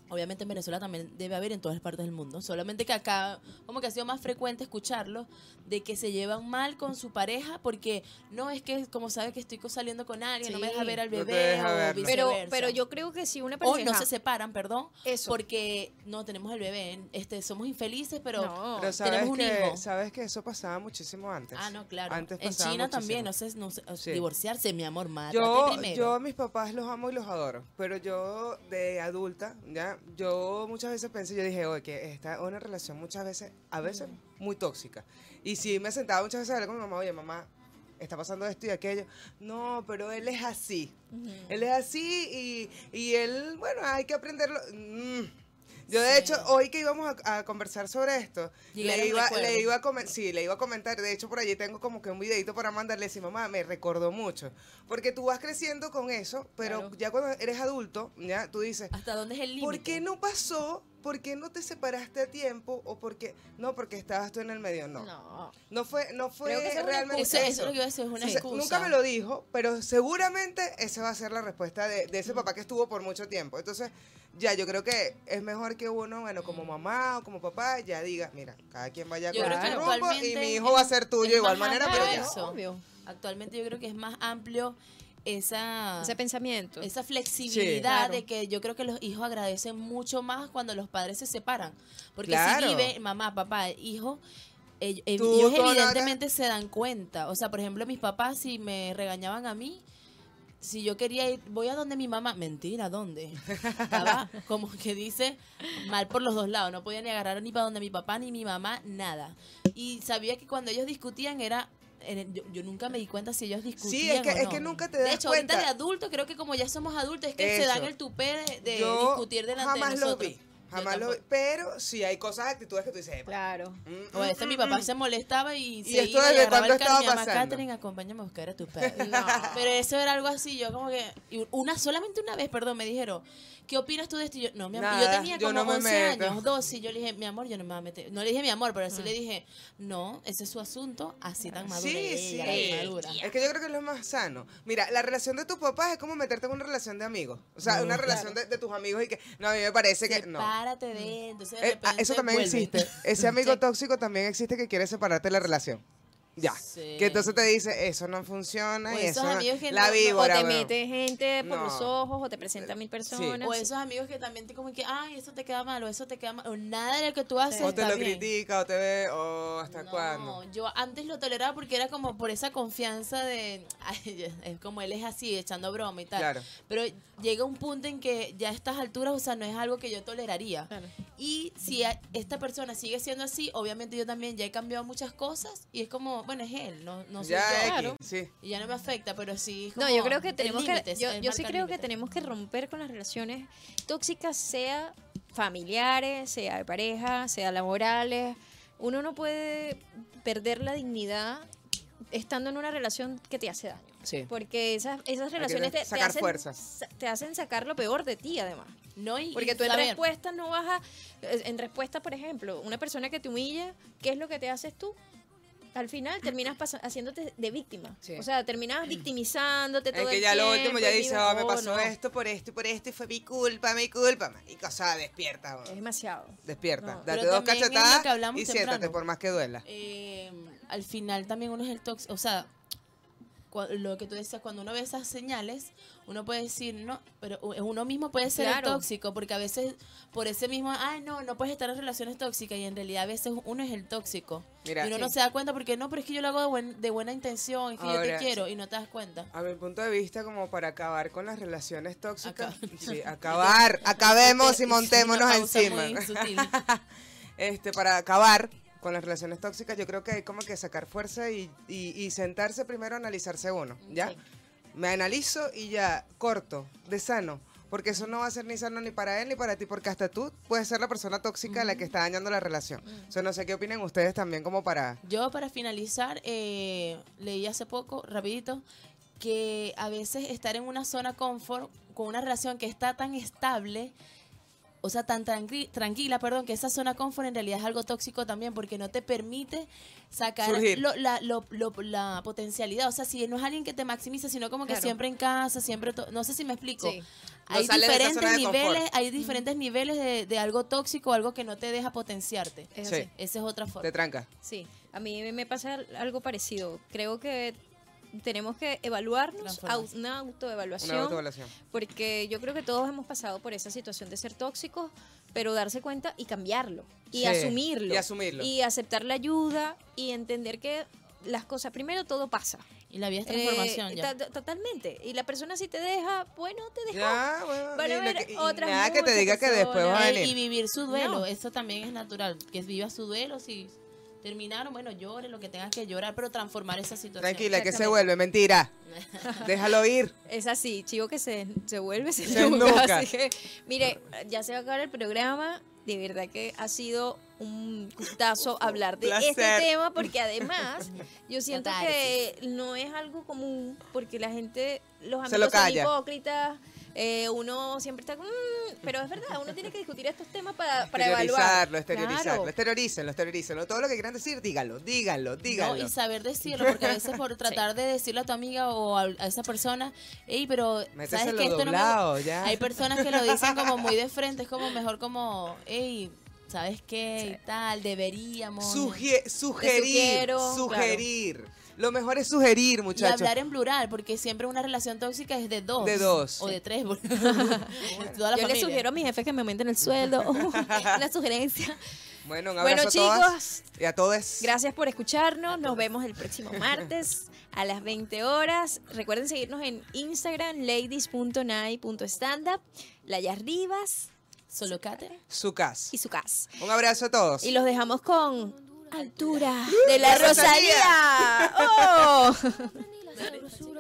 Obviamente en Venezuela también debe haber en todas partes del mundo. Solamente que acá como que ha sido más frecuente escucharlo de que se llevan mal con su pareja porque no es que como sabe que estoy saliendo con alguien, no me deja ver al No bebé deja o. Pero, pero yo creo que si una pareja... no se separan, perdón, Eso. porque no tenemos el bebé, este somos infelices, pero No. Pero sabes tenemos un que, hijo. sabes que eso pasaba muchísimo antes. Ah, no, claro. Antes en China también, no sé, no sé, o Sí. divorciarse, mi amor, mátate Yo, yo a mis papás los amo y los adoro, pero yo de adulta, ya, yo muchas veces pensé, yo dije, oye, que esta es una relación muchas veces, a veces muy tóxica. Y sí me sentaba muchas veces a hablar con mi mamá, oye, mamá, está pasando esto y aquello. No, pero él es así. Él es así y, y él, bueno, hay que aprenderlo. Mm. Yo de Sí. hecho, hoy que íbamos a, a conversar sobre esto, le iba, le, iba a comen- sí, le iba a comentar, de hecho por allí tengo como que un videito para mandarle, si mamá, me recordó mucho. Porque tú vas creciendo con eso, pero Claro. ya cuando eres adulto, ya tú dices, ¿Hasta dónde es el límite? ¿por qué no pasó? ¿Por qué no te separaste a tiempo? ¿O porque no, porque estabas tú en el medio? No. No, No. fue, no fue Creo que esa es una realmente Eso, eso es lo que iba a decir, es una o sea, excusa. nunca me lo dijo, pero seguramente esa va a ser la respuesta de, de ese papá que estuvo por mucho tiempo. Entonces, ya yo creo que es mejor que uno, bueno, como mamá o como papá, ya diga, mira, cada quien vaya Yo con su rumbo y mi hijo va a ser tuyo de igual manera, pero ya. eso. Obvio. Actualmente yo creo que es más amplio esa, Ese pensamiento. esa flexibilidad Claro. de que yo creo que los hijos agradecen mucho más cuando los padres se separan. Porque Claro. si vive mamá, papá, hijo, ellos Nata. evidentemente se dan cuenta. O sea, por ejemplo, mis papás si me regañaban a mí, si yo quería ir, voy a donde mi mamá, mentira, ¿dónde? Estaba como que dice mal por los dos lados, no podía ni agarrar ni para donde mi papá ni mi mamá, nada. Y sabía que cuando ellos discutían era en el- yo, yo nunca me di cuenta si ellos discutían Sí, es que, o es no. que nunca te De das hecho, cuenta. ahorita de adulto, creo que como ya somos adultos, es que se Eso. dan el tupé de, de discutir delante jamás de lo nosotros. vi. Yo Jamás lo. Pero sí hay cosas, actitudes que tú dices, "Epa, Claro. mm, O a mm, mi papá mm". se molestaba y, se esto iba desde y cuándo y estaba pasando? Catherine, acompáñame a buscar a tu perro. Pero eso era algo así, yo como que... y una Solamente una vez, perdón, me dijeron, ¿qué opinas tú de esto? Y yo, no, mi amor, y yo tenía yo como no 11 meto. años, 12, y yo le dije, mi amor, yo no me voy a meter. No le dije mi amor, pero sí le dije, no, ese es su asunto, así tan madura Sí, ella, sí. tan madura. Es que yo creo que es lo más sano. Mira, la relación de tus papás es como meterte en una relación de amigos. O sea, No, una relación de, de tus amigos y que, no, a mí me parece que, no. Sepárate de él, entonces de Eh, ah, eso también existe. Ese amigo tóxico también existe que quiere separarte de la relación. Ya. Sí. Que entonces te dice, eso no funciona O y esos eso no- amigos que La no- no- o víbora, te mete gente por No. los ojos, o te presenta a mil personas. O esos amigos que también te como que, ay, eso te queda mal, o eso te queda mal, o nada de lo que tú haces O te está lo bien. critica, o te ve, o hasta No, cuándo. yo antes lo toleraba porque era como por esa confianza de, ay, es como él es así, echando broma y tal. Claro. Pero llega un punto en que ya a estas alturas, o sea, no es algo que yo toleraría. Claro. Y si esta persona sigue siendo así, obviamente yo también ya he cambiado muchas cosas y es como, bueno, es él, no, no soy ya, yo. Claro. sí. Y ya no me afecta, pero sí. es No, como yo creo que tenemos que, yo, yo sí creo que tenemos que romper con las relaciones tóxicas, sea familiares, sea de pareja, sea laborales. Uno no puede perder la dignidad estando en una relación que te hace daño. Sí. Porque esas, esas relaciones te, te sacar hacen, fuerzas. te hacen sacar lo peor de ti, además. No, y, Porque tú en saber, respuesta no vas a... En respuesta, por ejemplo, una persona que te humilla, ¿qué es lo que te haces tú? Al final terminas haciéndote de víctima. Sí. O sea, terminas victimizándote todo Es que el ya lo último ya y dice, vives, oh, me "Oh, pasó no". esto por esto y por esto y fue mi culpa, mi culpa. Y cosa, despierta, Es weón. demasiado. Despierta. No. Date dos es cachetadas y siéntate temprano. por más que duela. eh, al final también uno es el tóxico. O sea, lo que tú decías, cuando uno ve esas señales, uno puede decir, no, pero uno mismo puede ser Claro. tóxico, porque a veces por ese mismo, ay, no, no puedes estar en relaciones tóxicas, y en realidad a veces uno es el tóxico. Mira, y uno no se da cuenta porque no, pero es que yo lo hago de, buen- de buena intención, es que yo te quiero, y no te das cuenta. A mi punto de vista, como para acabar con las relaciones tóxicas, Acá. sí, acabar, acabemos y montémonos encima. este, para acabar con las relaciones tóxicas, yo creo que hay como que sacar fuerza y, y- y sentarse primero a analizarse uno, ¿ya? Sí. Me analizo y ya, corto, de sano. Porque eso no va a ser ni sano ni para él ni para ti, porque hasta tú puedes ser la persona tóxica la que está dañando la relación. O sea, no sé qué opinen ustedes también como para... Yo para finalizar, eh, leí hace poco, rapidito, que a veces estar en una zona confort con una relación que está tan estable, o sea, tan tranqui- tranquila, perdón, que esa zona confort en realidad es algo tóxico también porque no te permite sacar lo- la, lo- lo- la potencialidad. O sea, si no es alguien que te maximiza, sino como que Claro. siempre en casa, siempre... no sé si me explico. Sí. No Hay diferentes niveles, hay diferentes niveles de, de algo tóxico, algo que no te deja potenciarte. Es Sí. Esa es otra forma. Te tranca. Sí, a mí me pasa algo parecido. Creo que tenemos que evaluarnos, una autoevaluación, Una autoevaluación. porque yo creo que todos hemos pasado por esa situación de ser tóxicos, pero darse cuenta y cambiarlo, y Sí, asumirlo, y asumirlo. y aceptar la ayuda, y entender que las cosas, primero todo pasa. Y la vida es Eh, transformación ya. ta- totalmente. Y la persona si te deja, bueno, te dejó. Ya, bueno, Van a que- otras nada que te diga que después va a. Eh, venir. y vivir su duelo, No. eso también es natural. Que viva su duelo, si terminaron, bueno, llore lo que tengas que llorar, pero transformar esa situación. Tranquila, que se vuelve, mentira. Déjalo ir. Es así, chivo que se, se vuelve, se, Se nunca. nunca. Así que, mire, ya se va a acabar el programa. De verdad que ha sido un gustazo hablar de este tema porque además yo siento que no es algo común porque la gente, los Se lo amigos son hipócritas, eh, uno siempre está, "Mm", pero es verdad, uno tiene que discutir estos temas para, para evaluar. Exteriorizarlo, exteriorizarlo. Claro. Exteriorícenlo, exteriorícenlo. Todo lo que quieran decir, díganlo, díganlo, No, díganlo. y saber decirlo, porque a veces por tratar de decirle a tu amiga o a, a esa persona, hey, pero ¿sabes que esto no me doblado, ya. Hay personas que lo dicen como muy de frente, es como mejor como, hey, ¿sabes qué? Y tal, deberíamos. Sugie- sugerir, sugiero, sugerir. Lo mejor es sugerir, y muchachos. hablar en plural, porque siempre una relación tóxica es de dos. De dos. O de tres. la Yo le familia. sugiero a mi jefe que me aumenten el sueldo. Una sugerencia. Bueno, un Bueno, abrazo a todas chicos, y a todos. Gracias por escucharnos. Nos vemos el próximo martes a las 20 horas. Recuerden seguirnos en Instagram, ladies.night.standup, Layas Rivas Solo Kate. Su casa. y su casa. Un abrazo a todos. Y los dejamos con altura de la Rosalía. ¡Oh!